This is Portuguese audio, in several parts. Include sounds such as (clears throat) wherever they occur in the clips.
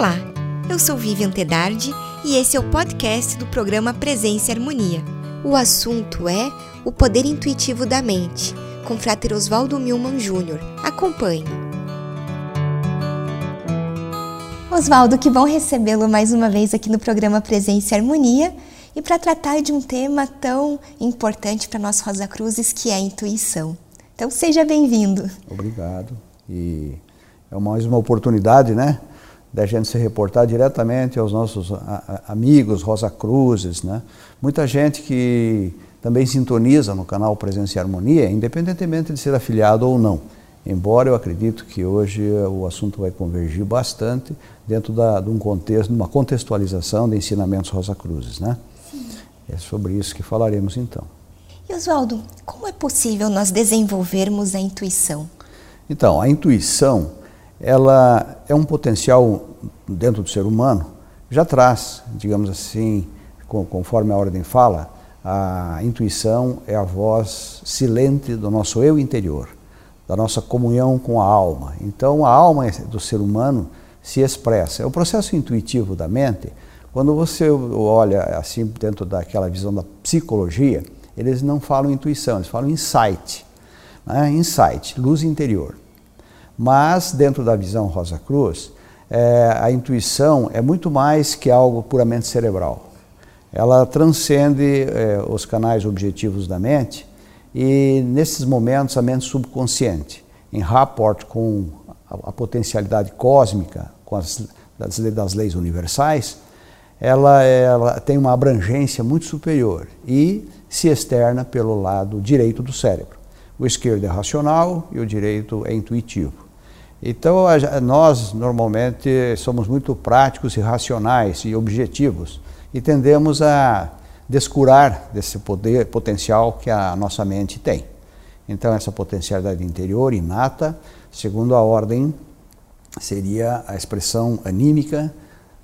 Olá, eu sou Vivian Tedardi e esse é o podcast do programa Presença e Harmonia. O assunto é o poder intuitivo da mente, com Frater Oswaldo Milman Jr. Acompanhe. Oswaldo, que bom recebê-lo mais uma vez aqui no programa Presença e Harmonia e para tratar de um tema tão importante para nós Rosa Cruzes, que é a intuição. Então, seja bem-vindo. Obrigado. E é mais uma oportunidade, né? Da gente se reportar diretamente aos nossos amigos Rosa Cruzes, né? Muita gente que também sintoniza no canal Presença e Harmonia, independentemente de ser afiliado ou não. Embora eu acredito que hoje o assunto vai convergir bastante dentro da, de um contexto, de uma contextualização de ensinamentos Rosa Cruzes, né? Sim. É sobre isso que falaremos então. E Oswaldo, como é possível nós desenvolvermos a intuição? Então, a intuição ela é um potencial dentro do ser humano, já traz, digamos assim, conforme a ordem fala, a intuição é a voz silente do nosso eu interior, da nossa comunhão com a alma. Então, a alma do ser humano se expressa. É o processo intuitivo da mente. Quando você olha assim dentro daquela visão da psicologia, eles não falam intuição, eles falam insight. Né? Insight, luz interior. Mas, dentro da visão Rosa Cruz, é, a intuição é muito mais que algo puramente cerebral. Ela transcende é, os canais objetivos da mente e, nesses momentos, a mente subconsciente, em rapport com a, a potencialidade cósmica, com as das, das leis universais, ela, ela tem uma abrangência muito superior e se externa pelo lado direito do cérebro. O esquerdo é racional e o direito é intuitivo. Então, nós normalmente somos muito práticos e racionais e objetivos e tendemos a descurar desse poder potencial que a nossa mente tem. Então, essa potencialidade interior inata, segundo a ordem, seria a expressão anímica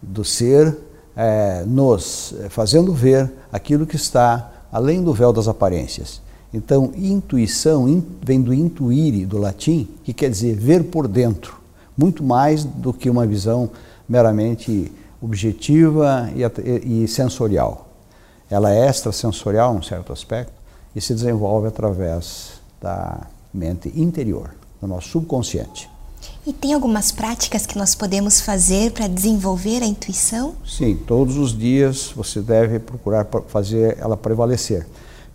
do ser é, nos fazendo ver aquilo que está além do véu das aparências. Então, intuição in, vem do intuire, do latim, que quer dizer ver por dentro, muito mais do que uma visão meramente objetiva e, e sensorial. Ela é extrasensorial, num certo aspecto, e se desenvolve através da mente interior, do nosso subconsciente. E tem algumas práticas que nós podemos fazer para desenvolver a intuição? Sim, todos os dias você deve procurar fazer ela prevalecer.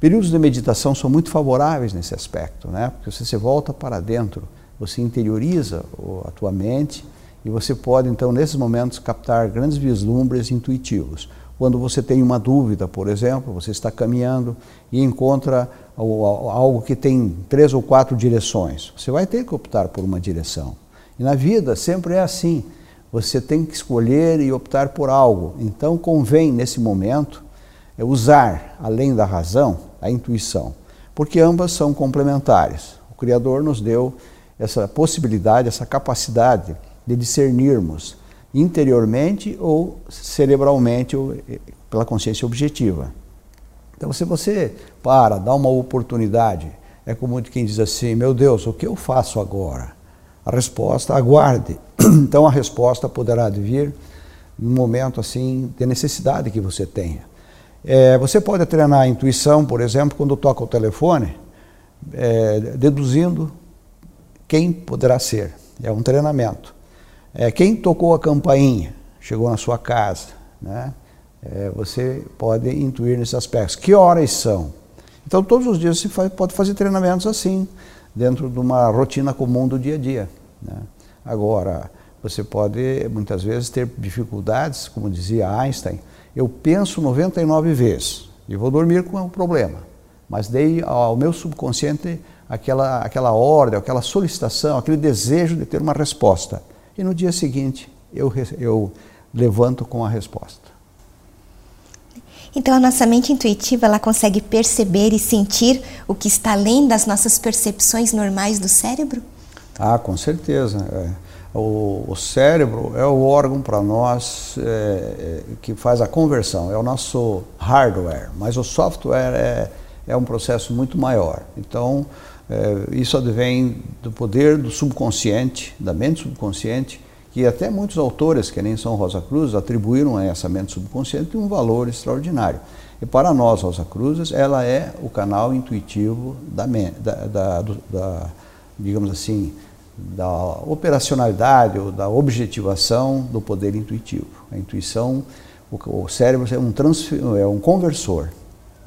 Períodos de meditação são muito favoráveis nesse aspecto, né? porque você se volta para dentro, você interioriza a tua mente e você pode, então, nesses momentos, captar grandes vislumbres intuitivos. Quando você tem uma dúvida, por exemplo, você está caminhando e encontra algo que tem três ou quatro direções, você vai ter que optar por uma direção. E na vida sempre é assim. Você tem que escolher e optar por algo. Então convém, nesse momento, usar, além da razão, a intuição, porque ambas são complementares. O Criador nos deu essa possibilidade, essa capacidade de discernirmos interiormente ou cerebralmente ou eh, pela consciência objetiva. Então, se você para, dá uma oportunidade, é como quem diz assim: Meu Deus, o que eu faço agora? A resposta, aguarde. (clears throat) Então, a resposta poderá vir num momento assim de necessidade que você tenha. É, você pode treinar a intuição, por exemplo, quando toca o telefone, é, deduzindo quem poderá ser. É um treinamento. É, quem tocou a campainha, chegou na sua casa, né? É, você pode intuir nesses aspectos. Que horas são? Então, todos os dias você faz, pode fazer treinamentos assim, dentro de uma rotina comum do dia a dia. Né? Agora, você pode, muitas vezes, ter dificuldades, como dizia Einstein, eu penso 99 vezes e vou dormir com o problema, mas dei ao meu subconsciente aquela, aquela ordem, aquela solicitação, aquele desejo de ter uma resposta. E no dia seguinte eu, eu levanto com a resposta. Então a nossa mente intuitiva ela consegue perceber e sentir o que está além das nossas percepções normais do cérebro? Ah, com certeza. É. O, o cérebro é o órgão para nós é, é, que faz a conversão, é o nosso hardware, mas o software é, é um processo muito maior. Então, é, isso advém do poder do subconsciente, da mente subconsciente, que até muitos autores, que nem São Rosa Cruz, atribuíram a essa mente subconsciente um valor extraordinário. E para nós, Rosa Cruzes, ela é o canal intuitivo da, da, da, da digamos assim, da operacionalidade ou da objetivação do poder intuitivo. A intuição, o, cérebro é um, é um conversor.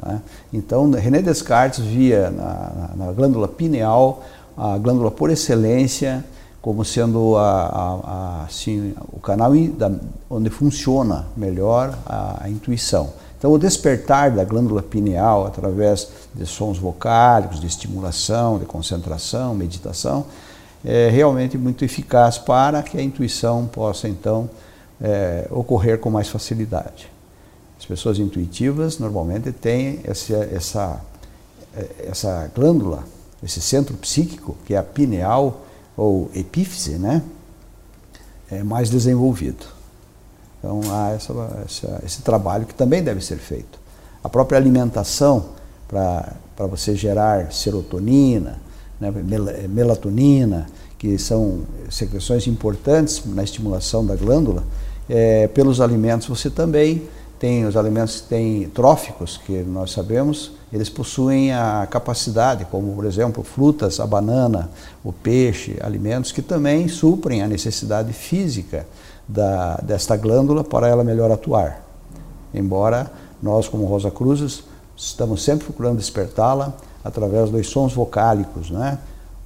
Né? Então, René Descartes via na, na, glândula pineal a glândula por excelência como sendo a, a, a, assim, o canal onde funciona melhor a, intuição. Então, o despertar da glândula pineal através de sons vocálicos, de estimulação, de concentração, meditação, é realmente muito eficaz para que a intuição possa, então, é, ocorrer com mais facilidade. As pessoas intuitivas normalmente têm essa, essa, essa glândula, esse centro psíquico, que é a pineal ou epífise, né? é mais desenvolvido. Então há essa, essa, esse trabalho que também deve ser feito. A própria alimentação para você gerar serotonina, né, melatonina, que são secreções importantes na estimulação da glândula, é, pelos alimentos você também tem os alimentos têm tróficos, que nós sabemos, eles possuem a capacidade, como por exemplo frutas, a banana, o peixe, alimentos que também suprem a necessidade física da, desta glândula para ela melhor atuar. Embora nós, como Rosa Cruzes, estamos sempre procurando despertá-la através dos sons vocálicos, né?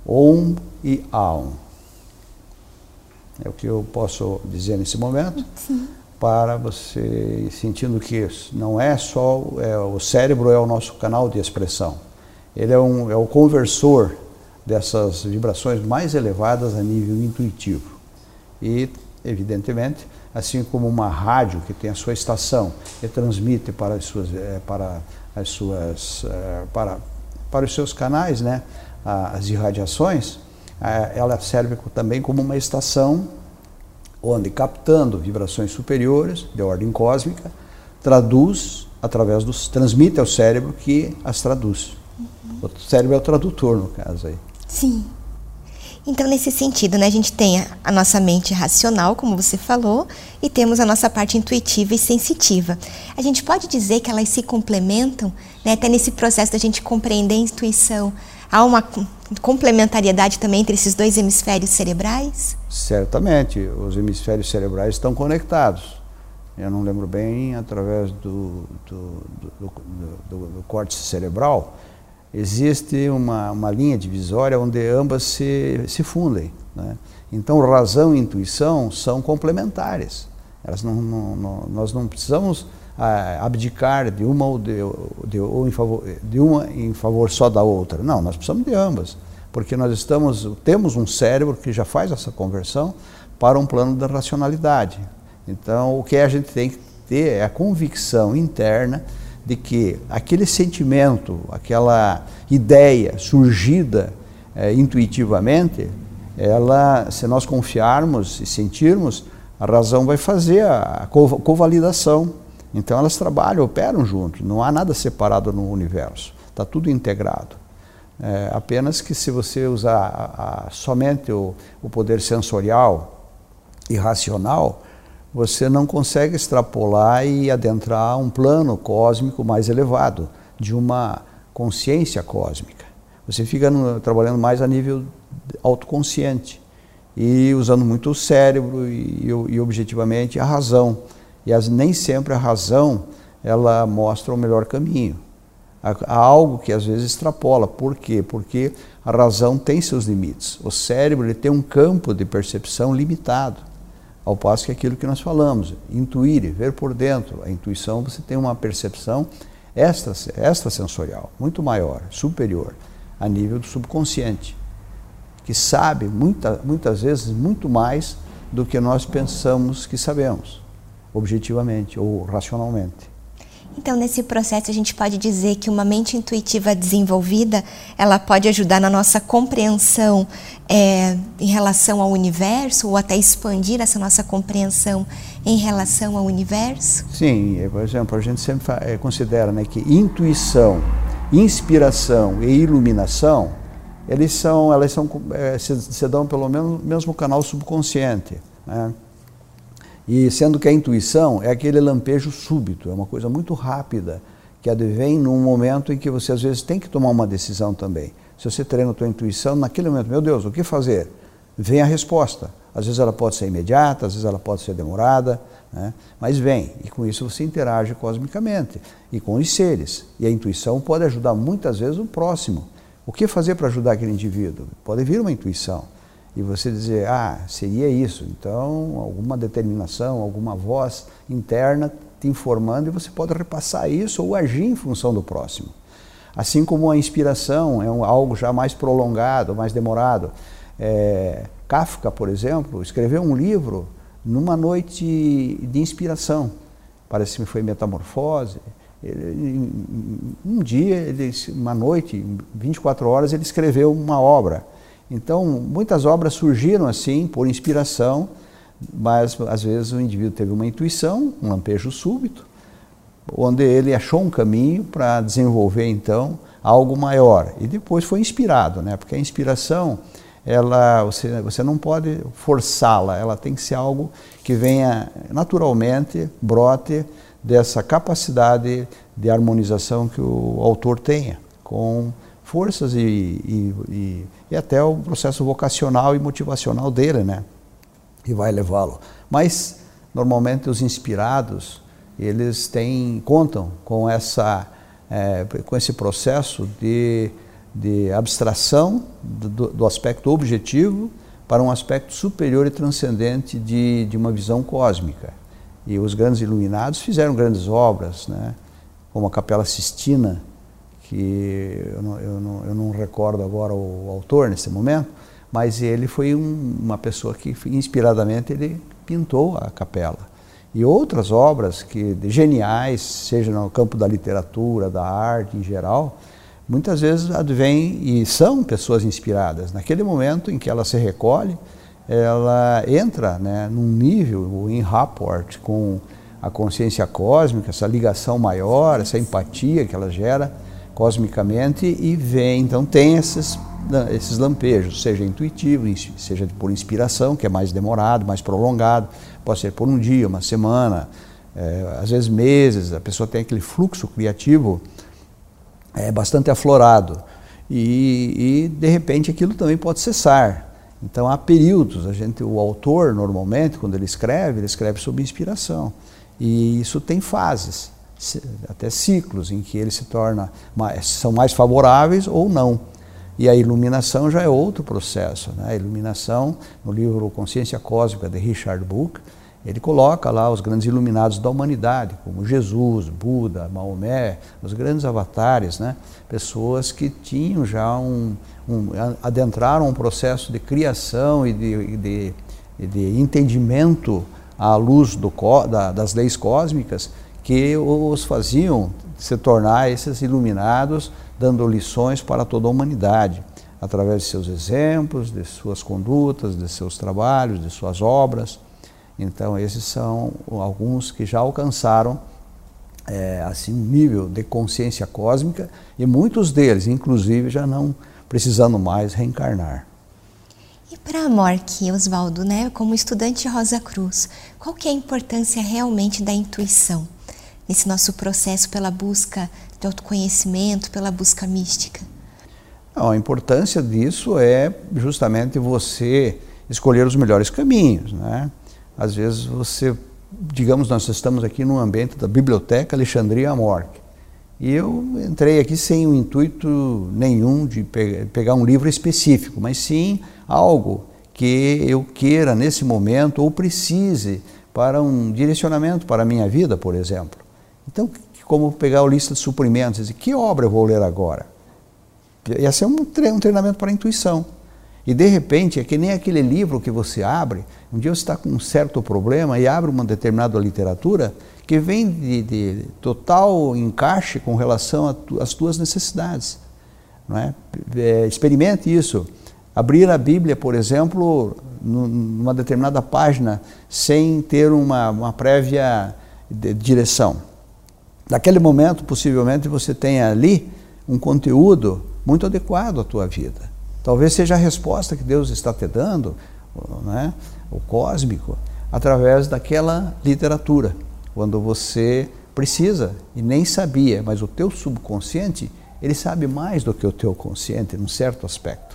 Om e Aum. É o que eu posso dizer nesse momento. Sim para você sentindo que não é só é, o cérebro é o nosso canal de expressão. Ele é, um, é o conversor dessas vibrações mais elevadas a nível intuitivo. E, evidentemente, assim como uma rádio que tem a sua estação e transmite para as suas, é, para as suas, é, para, para os seus canais, né, as irradiações, é, ela serve também como uma estação onde, captando vibrações superiores de ordem cósmica, traduz através dos transmite ao cérebro que as traduz. Uhum. O cérebro é o tradutor no caso aí. Sim. Então, nesse sentido, né, a gente tem a nossa mente racional, como você falou, e temos a nossa parte intuitiva e sensitiva. A gente pode dizer que elas se complementam, né, até nesse processo da gente compreender a intuição. Há uma complementariedade também entre esses dois hemisférios cerebrais? Certamente, os hemisférios cerebrais estão conectados. Eu não lembro bem, através do, do, do, do, do cerebral, existe uma, uma linha divisória onde ambas se, se fundem. Né? Então, razão e intuição são complementares. Elas não, não, não, nós não precisamos ah, abdicar de uma ou, de, de, ou em favor, de uma em favor só da outra. Não, nós precisamos de ambas, porque nós estamos temos um cérebro que já faz essa conversão para um plano da racionalidade. Então, o que a gente tem que ter é a convicção interna de que aquele sentimento, aquela ideia surgida é, intuitivamente, ela, se nós confiarmos e sentirmos, a razão vai fazer a covalidação. Então elas trabalham, operam juntos, não há nada separado no universo, está tudo integrado. É, apenas que se você usar a, a, somente o, o poder sensorial e racional, você não consegue extrapolar e adentrar um plano cósmico mais elevado, de uma consciência cósmica. Você fica no, trabalhando mais a nível autoconsciente e usando muito o cérebro e, e, e objetivamente a razão. E as, nem sempre a razão ela mostra o melhor caminho. Há, há algo que às vezes extrapola. Por quê? Porque a razão tem seus limites. O cérebro ele tem um campo de percepção limitado. Ao passo que aquilo que nós falamos, intuir, ver por dentro, a intuição, você tem uma percepção extra, extrasensorial, muito maior, superior, a nível do subconsciente, que sabe muita, muitas vezes muito mais do que nós pensamos que sabemos, objetivamente ou racionalmente. Então, nesse processo, a gente pode dizer que uma mente intuitiva desenvolvida, ela pode ajudar na nossa compreensão é, em relação ao universo, ou até expandir essa nossa compreensão em relação ao universo? Sim, é, por exemplo, a gente sempre é, considera né, que intuição, inspiração e iluminação, eles são, elas são, é, se, se dão pelo menos mesmo canal subconsciente. Né? E sendo que a intuição é aquele lampejo súbito, é uma coisa muito rápida, que advém num momento em que você às vezes tem que tomar uma decisão também. Se você treina a tua intuição, naquele momento, meu Deus, o que fazer? Vem a resposta. Às vezes ela pode ser imediata, às vezes ela pode ser demorada, né? mas vem. E com isso você interage cosmicamente e com os seres. E a intuição pode ajudar muitas vezes o próximo. O que fazer para ajudar aquele indivíduo? Pode vir uma intuição e você dizer, ah, seria isso. Então, alguma determinação, alguma voz interna te informando e você pode repassar isso ou agir em função do próximo. Assim como a inspiração é um, algo já mais prolongado, mais demorado. É, Kafka, por exemplo, escreveu um livro numa noite de inspiração. Parece que foi Metamorfose. Ele, um dia, ele, uma noite, 24 horas, ele escreveu uma obra. Então, muitas obras surgiram assim, por inspiração, mas às vezes o indivíduo teve uma intuição, um lampejo súbito, onde ele achou um caminho para desenvolver então algo maior e depois foi inspirado, né? Porque a inspiração, ela você, você não pode forçá-la, ela tem que ser algo que venha naturalmente, brote dessa capacidade de harmonização que o autor tenha com forças e, e, e, e até o processo vocacional e motivacional dele, né? Que vai levá-lo. Mas normalmente os inspirados eles têm contam com essa é, com esse processo de, de abstração do, do, aspecto objetivo para um aspecto superior e transcendente de, de uma visão cósmica. E os grandes iluminados fizeram grandes obras, né? como a Capela Sistina, que eu não, eu não, eu não recordo agora o autor nesse momento, mas ele foi um, uma pessoa que inspiradamente ele pintou a capela. E outras obras que geniais, seja no campo da literatura, da arte em geral, muitas vezes advêm e são pessoas inspiradas. Naquele momento em que ela se recolhe, ela entra né, num nível, em rapport com a consciência cósmica, essa ligação maior, essa empatia que ela gera cosmicamente e vem, então tem esses, esses lampejos, seja intuitivo, seja por inspiração, que é mais demorado, mais prolongado, pode ser por um dia, uma semana, é, às vezes meses, a pessoa tem aquele fluxo criativo é, bastante aflorado. E, e de repente aquilo também pode cessar. Então há períodos, a gente, o autor normalmente quando ele escreve, ele escreve sob inspiração. E isso tem fases até ciclos em que ele se torna mais, são mais favoráveis ou não. E a iluminação já é outro processo. Né? A iluminação, no livro Consciência Cósmica de Richard Book, ele coloca lá os grandes iluminados da humanidade, como Jesus, Buda, Maomé, os grandes avatares, né? pessoas que tinham já um, um adentraram um processo de criação e de, de, de entendimento à luz do, da, das leis cósmicas que os faziam se tornar esses iluminados, dando lições para toda a humanidade, através de seus exemplos, de suas condutas, de seus trabalhos, de suas obras. Então, esses são alguns que já alcançaram é, assim um nível de consciência cósmica e muitos deles, inclusive, já não precisando mais reencarnar. E para a Mork, Oswaldo, né, como estudante Rosa Cruz, qual que é a importância realmente da intuição? Nesse nosso processo pela busca de autoconhecimento, pela busca mística? A importância disso é justamente você escolher os melhores caminhos, né? Às vezes você, digamos, nós estamos aqui no ambiente da Biblioteca Alexandria Amorc. E eu entrei aqui sem o intuito nenhum de pegar um livro específico, mas sim algo que eu queira nesse momento ou precise para um direcionamento para a minha vida, por exemplo. Então, como pegar a lista de suprimentos dizer, que obra eu vou ler agora? Ia ser um, treinamento para a intuição. E de repente, é que nem aquele livro que você abre, um dia você está com um certo problema e abre uma determinada literatura que vem de, de total encaixe com relação às tuas necessidades. Não é? é? experimente isso. Abrir a Bíblia, por exemplo, numa determinada página, sem ter uma, uma prévia direção. Naquele momento, possivelmente, você tenha ali um conteúdo muito adequado à tua vida. Talvez seja a resposta que Deus está te dando, né, o cósmico, através daquela literatura. Quando você precisa e nem sabia, mas o teu subconsciente, ele sabe mais do que o teu consciente, num certo aspecto.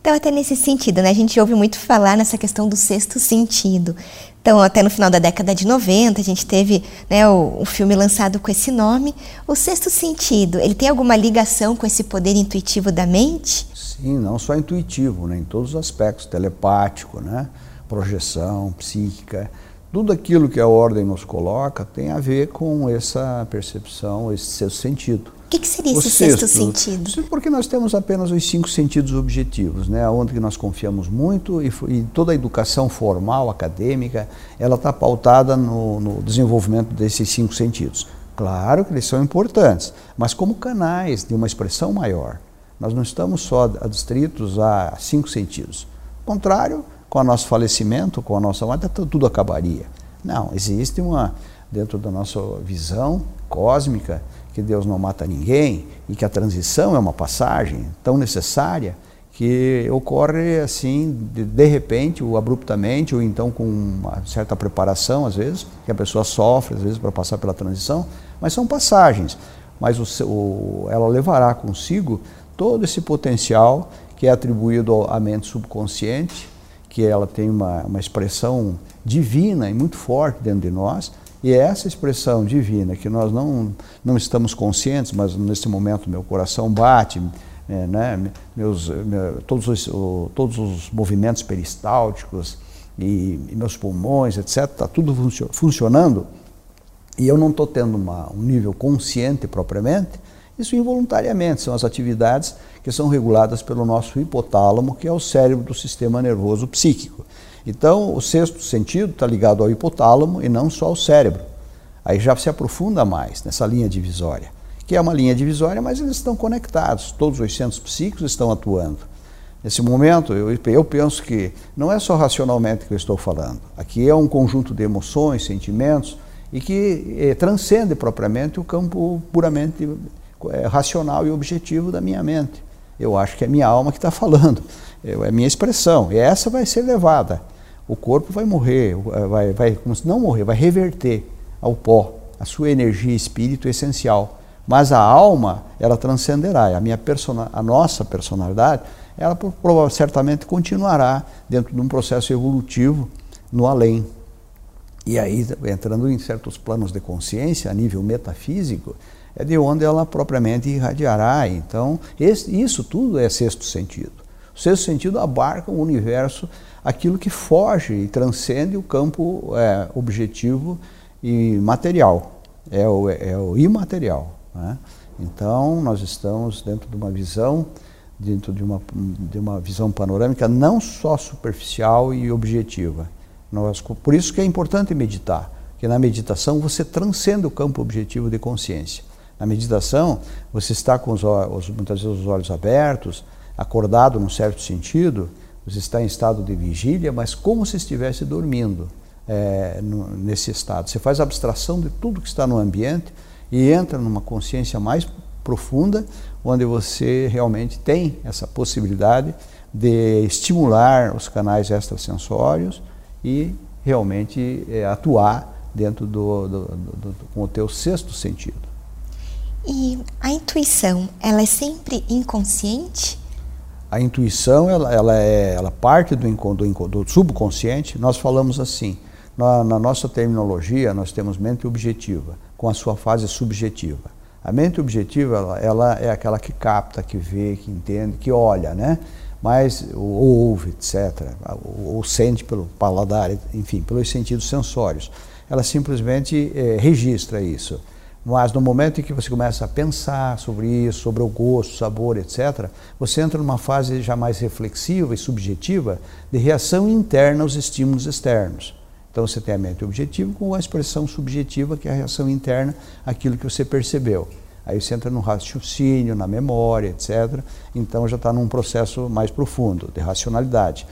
Então, até nesse sentido, né, a gente ouve muito falar nessa questão do sexto sentido. Então, até no final da década de 90, a gente teve né, o, o, filme lançado com esse nome. O sexto sentido, ele tem alguma ligação com esse poder intuitivo da mente? Sim, não só intuitivo, né, em todos os aspectos, telepático, né, projeção, psíquica. Tudo aquilo que a ordem nos coloca tem a ver com essa percepção, esse sexto sentido. O que, que seria esse sexto, sexto sentido? Porque nós temos apenas os cinco sentidos objetivos, né? onde nós confiamos muito e, e toda a educação formal, acadêmica, ela está pautada no, no desenvolvimento desses cinco sentidos. Claro que eles são importantes, mas como canais de uma expressão maior. Nós não estamos só adstritos a cinco sentidos. Ao contrário, com o nosso falecimento, com a nossa morte, tudo acabaria. Não, existe uma, dentro da nossa visão cósmica, que Deus não mata ninguém e que a transição é uma passagem tão necessária que ocorre assim, de, de, repente, ou abruptamente, ou então com uma certa preparação, às vezes, que a pessoa sofre, às vezes, para passar pela transição, mas são passagens. Mas o, o, ela levará consigo todo esse potencial que é atribuído à mente subconsciente, que ela tem uma, uma expressão divina e muito forte dentro de nós, e é essa expressão divina que nós não, não estamos conscientes, mas nesse momento meu coração bate, é, né, meus, meu, todos, os, o, todos os movimentos peristálticos e, e meus pulmões, etc., está tudo funcio funcionando, e eu não estou tendo uma, um nível consciente propriamente, isso involuntariamente, são as atividades que são reguladas pelo nosso hipotálamo, que é o cérebro do sistema nervoso psíquico. Então, o sexto sentido está ligado ao hipotálamo e não só ao cérebro. Aí já se aprofunda mais nessa linha divisória, que é uma linha divisória, mas eles estão conectados, todos os centros psíquicos estão atuando. Nesse momento, eu, eu penso que não é só racionalmente que eu estou falando. Aqui é um conjunto de emoções, sentimentos, e que eh, transcende propriamente o campo puramente eh, racional e objetivo da minha mente. Eu acho que é minha alma que está falando, é a minha expressão, e essa vai ser levada o corpo vai morrer, eh, vai, vai como se não morrer, vai reverter ao pó a sua energia espírito essencial. Mas a alma, ela transcenderá. A, minha persona, a nossa personalidade, ela certamente continuará dentro de um processo evolutivo no além. E aí, entrando em certos planos de consciência, a nível metafísico, é de onde ela propriamente irradiará. Então, esse, isso tudo é sexto sentido. O sexto sentido abarca o universo aquilo que foge e transcende o campo é, objetivo e material, é o, é o imaterial. Né? Então, nós estamos dentro de uma visão, dentro de uma, de uma visão panorâmica não só superficial e objetiva. Nós, por isso que é importante meditar, porque na meditação você transcende o campo objetivo de consciência. Na meditação, você está com os olhos, muitas vezes os olhos abertos, acordado num certo sentido, você está em estado de vigília, mas como se estivesse dormindo é, no, nesse estado. Você faz abstração de tudo que está no ambiente e entra numa consciência mais profunda, onde você realmente tem essa possibilidade de estimular os canais extrasensórios e realmente é, atuar dentro do, do, do, do, com o teu sexto sentido. E a intuição, ela é sempre inconsciente? A intuição, ela, ela, é, ela parte do, do, do subconsciente. Nós falamos assim, na, na, nossa terminologia, nós temos mente objetiva, com a sua fase subjetiva. A mente objetiva, ela, ela é aquela que capta, que vê, que entende, que olha, né? Mas, ou ouve, etc., ou, ou sente pelo paladar, enfim, pelos sentidos sensórios. Ela simplesmente é, registra isso. Mas no momento em que você começa a pensar sobre isso, sobre o gosto, sabor, etc., você entra numa fase já mais reflexiva e subjetiva de reação interna aos estímulos externos. Então você tem a mente objetiva com a expressão subjetiva, que é a reação interna àquilo que você percebeu. Aí você entra no raciocínio, na memória, etc. Então já está num processo mais profundo de racionalidade.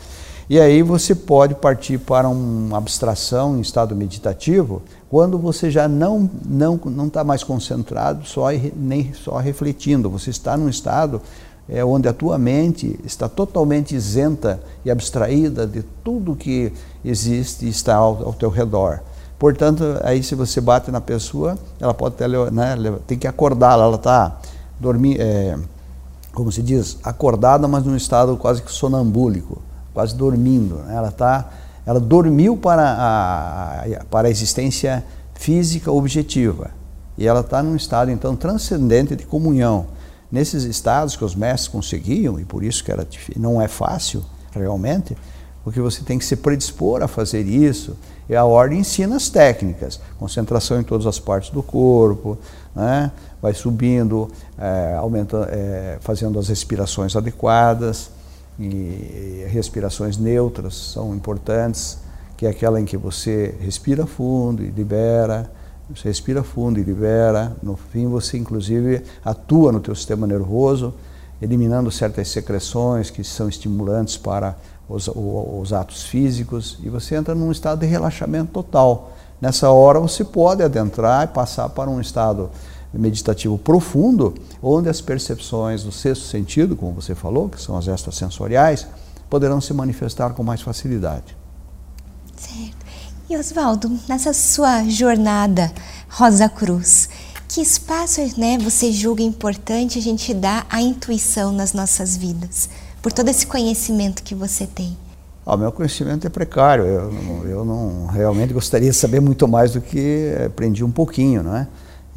E aí você pode partir para uma abstração em estado meditativo, quando você já não não não está mais concentrado só nem só refletindo, você está num estado é onde a tua mente está totalmente isenta e abstraída de tudo que existe e está ao, ao teu redor. Portanto, aí se você bate na pessoa, ela pode ter, né, tem que acordá-la, ela está dormindo, é, como se diz, acordada, mas num estado quase que sonambúlico, quase dormindo. Né? Ela tá, ela dormiu para a, para a existência física objetiva e ela está num estado então transcendente de comunhão nesses estados que os mestres conseguiam, e por isso que era não é fácil realmente, porque você tem que se predispor a fazer isso, e a ordem ensina as técnicas, concentração em todas as partes do corpo, né? vai subindo, é, é, fazendo as respirações adequadas, e respirações neutras são importantes, que é aquela em que você respira fundo e libera, você respira fundo e libera. No fim, você inclusive atua no teu sistema nervoso, eliminando certas secreções que são estimulantes para os, os atos físicos e você entra num estado de relaxamento total. Nessa hora você pode adentrar e passar para um estado meditativo profundo, onde as percepções do sexto sentido, como você falou, que são as extrasensoriais, poderão se manifestar com mais facilidade. Certo. E Oswaldo, nessa sua jornada Rosa Cruz, que espaço né, você julga importante a gente dar à intuição nas nossas vidas, por todo esse conhecimento que você tem? O meu conhecimento é precário, eu, eu não realmente gostaria de saber muito mais do que aprendi um pouquinho, não é?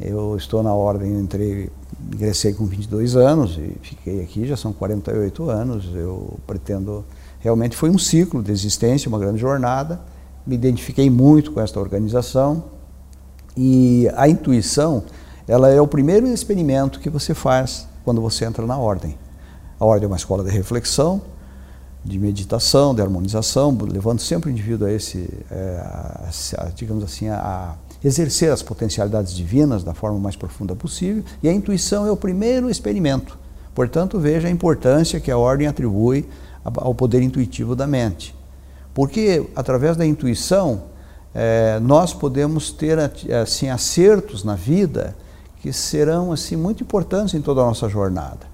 Eu estou na ordem, entrei, ingressei com 22 anos e fiquei aqui, já são 48 anos. Eu pretendo, realmente foi um ciclo de existência, uma grande jornada me identifiquei muito com esta organização e a intuição, ela é o primeiro experimento que você faz quando você entra na ordem. A ordem é uma escola de reflexão, de meditação, de harmonização, levando sempre o indivíduo a esse, é, a, digamos assim, a exercer as potencialidades divinas da forma mais profunda possível. E a intuição é o primeiro experimento. Portanto, veja a importância que a ordem atribui ao poder intuitivo da mente. Porque através da intuição é, nós podemos ter assim acertos na vida que serão assim muito importantes em toda a nossa jornada.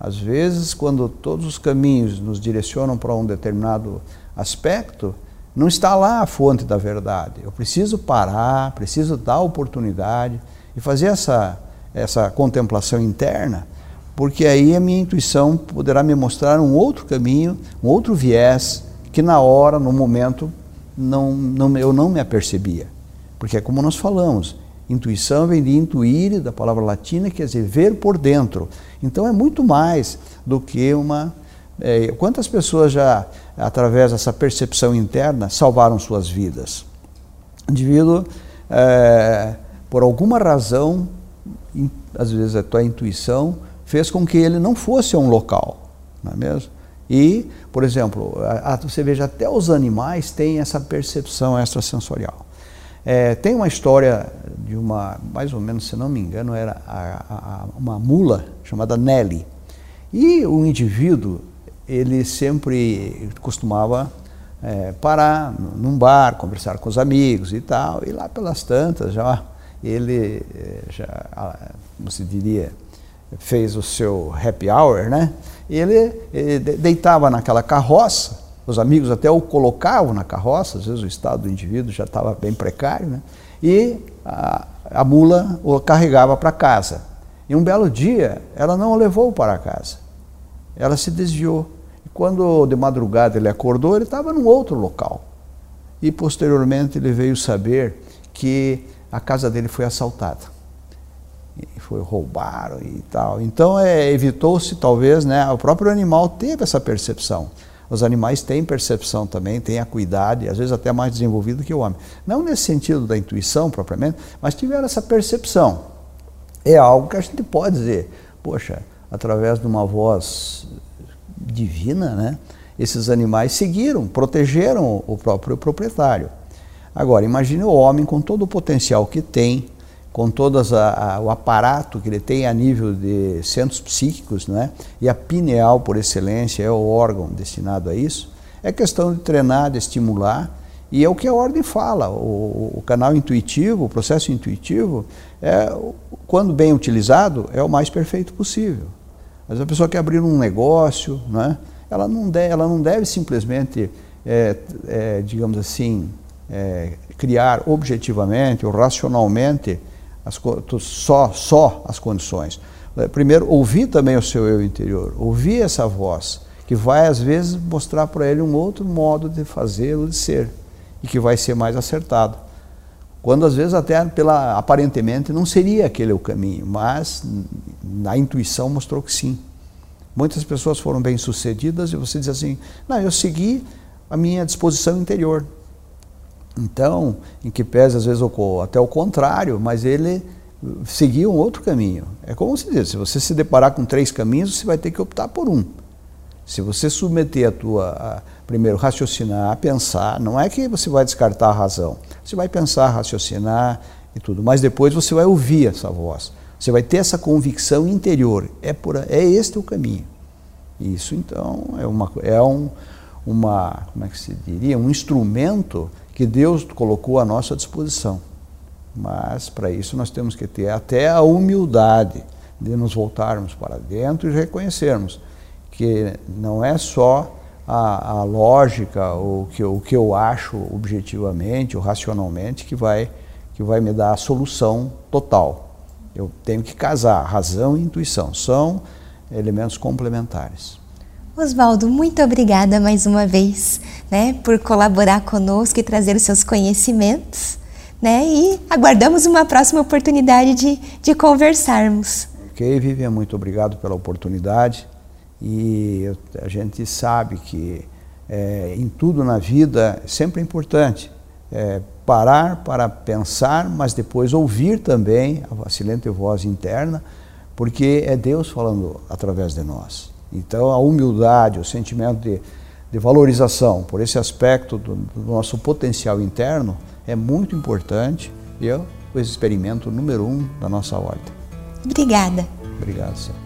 Às vezes, quando todos os caminhos nos direcionam para um determinado aspecto, não está lá a fonte da verdade. Eu preciso parar, preciso dar oportunidade e fazer essa, essa contemplação interna, porque aí a minha intuição poderá me mostrar um outro caminho, um outro viés que na hora, no momento, não, não, eu não me apercebia. Porque é como nós falamos, intuição vem de intuir, da palavra latina, quer dizer ver por dentro. Então é muito mais do que uma. É, quantas pessoas já, através dessa percepção interna, salvaram suas vidas? O indivíduo, é, por alguma razão, às vezes a tua intuição, fez com que ele não fosse a um local, não é mesmo? E, por exemplo, a, você veja, até os animais têm essa percepção extrasensorial. É, tem uma história de uma, mais ou menos, se não me engano, era a, a, uma mula chamada Nelly. E o indivíduo, ele sempre costumava é, parar num bar, conversar com os amigos e tal, e lá pelas tantas já ele, é, já, como se diria, fez o seu happy hour, né? ele, ele deitava naquela carroça, os amigos até o colocavam na carroça, às vezes o estado do indivíduo já estava bem precário, né? e a, a mula o carregava para casa. E um belo dia, ela não o levou para casa, ela se desviou. E quando de madrugada ele acordou, ele estava num outro local. E posteriormente ele veio saber que a casa dele foi assaltada foi roubaram e tal. Então é, evitou-se talvez, né? O próprio animal teve essa percepção. Os animais têm percepção também, têm acuidade, às vezes até mais desenvolvido que o homem. Não nesse sentido da intuição propriamente, mas tiveram essa percepção. É algo que a gente pode dizer, poxa, através de uma voz divina, né? Esses animais seguiram, protegeram o próprio proprietário. Agora, imagine o homem com todo o potencial que tem, com todo o aparato que ele tem a nível de centros psíquicos, né? e a pineal, por excelência, é o órgão destinado a isso, é questão de treinar, de estimular, e é o que a ordem fala, o, o canal intuitivo, o processo intuitivo, é, quando bem utilizado, é o mais perfeito possível. Mas a pessoa quer abrir um negócio, né? ela, não deve, ela não deve simplesmente, é, é, digamos assim, é, criar objetivamente ou racionalmente as, só, só as condições. Primeiro, ouvir também o seu eu interior, ouvir essa voz, que vai às vezes mostrar para ele um outro modo de fazer ou de ser, e que vai ser mais acertado. Quando às vezes até pela aparentemente não seria aquele o caminho, mas a intuição mostrou que sim. Muitas pessoas foram bem-sucedidas e você diz assim: "Não, eu segui a minha disposição interior". Então, em que pese às vezes até o contrário, mas ele seguia um outro caminho. É como se diz, se você se deparar com três caminhos, você vai ter que optar por um. Se você submeter a tua, a, primeiro, raciocinar, pensar, não é que você vai descartar a razão. Você vai pensar, raciocinar e tudo, mas depois você vai ouvir essa voz. Você vai ter essa convicção interior. É, por, é este o caminho. Isso, então, é, uma, é um, uma, como é que se diria, um instrumento que Deus colocou à nossa disposição. Mas, para isso, nós temos que ter até a humildade de nos voltarmos para dentro e reconhecermos que não é só a, a lógica, o que, o que eu acho objetivamente ou racionalmente que vai, que vai me dar a solução total. Eu tenho que casar razão e intuição, são elementos complementares. Oswaldo, muito obrigada mais uma vez né, por colaborar conosco e trazer os seus conhecimentos. Né, e aguardamos uma próxima oportunidade de, de conversarmos. Ok, Vivian, muito obrigado pela oportunidade. E a gente sabe que é, em tudo na vida é sempre importante é, parar para pensar, mas depois ouvir também a silente voz interna, porque é Deus falando através de nós. Então a humildade, o sentimento de, de valorização por esse aspecto do, do, nosso potencial interno é muito importante e é o experimento número um da nossa ordem. Obrigada. Obrigado, senhor.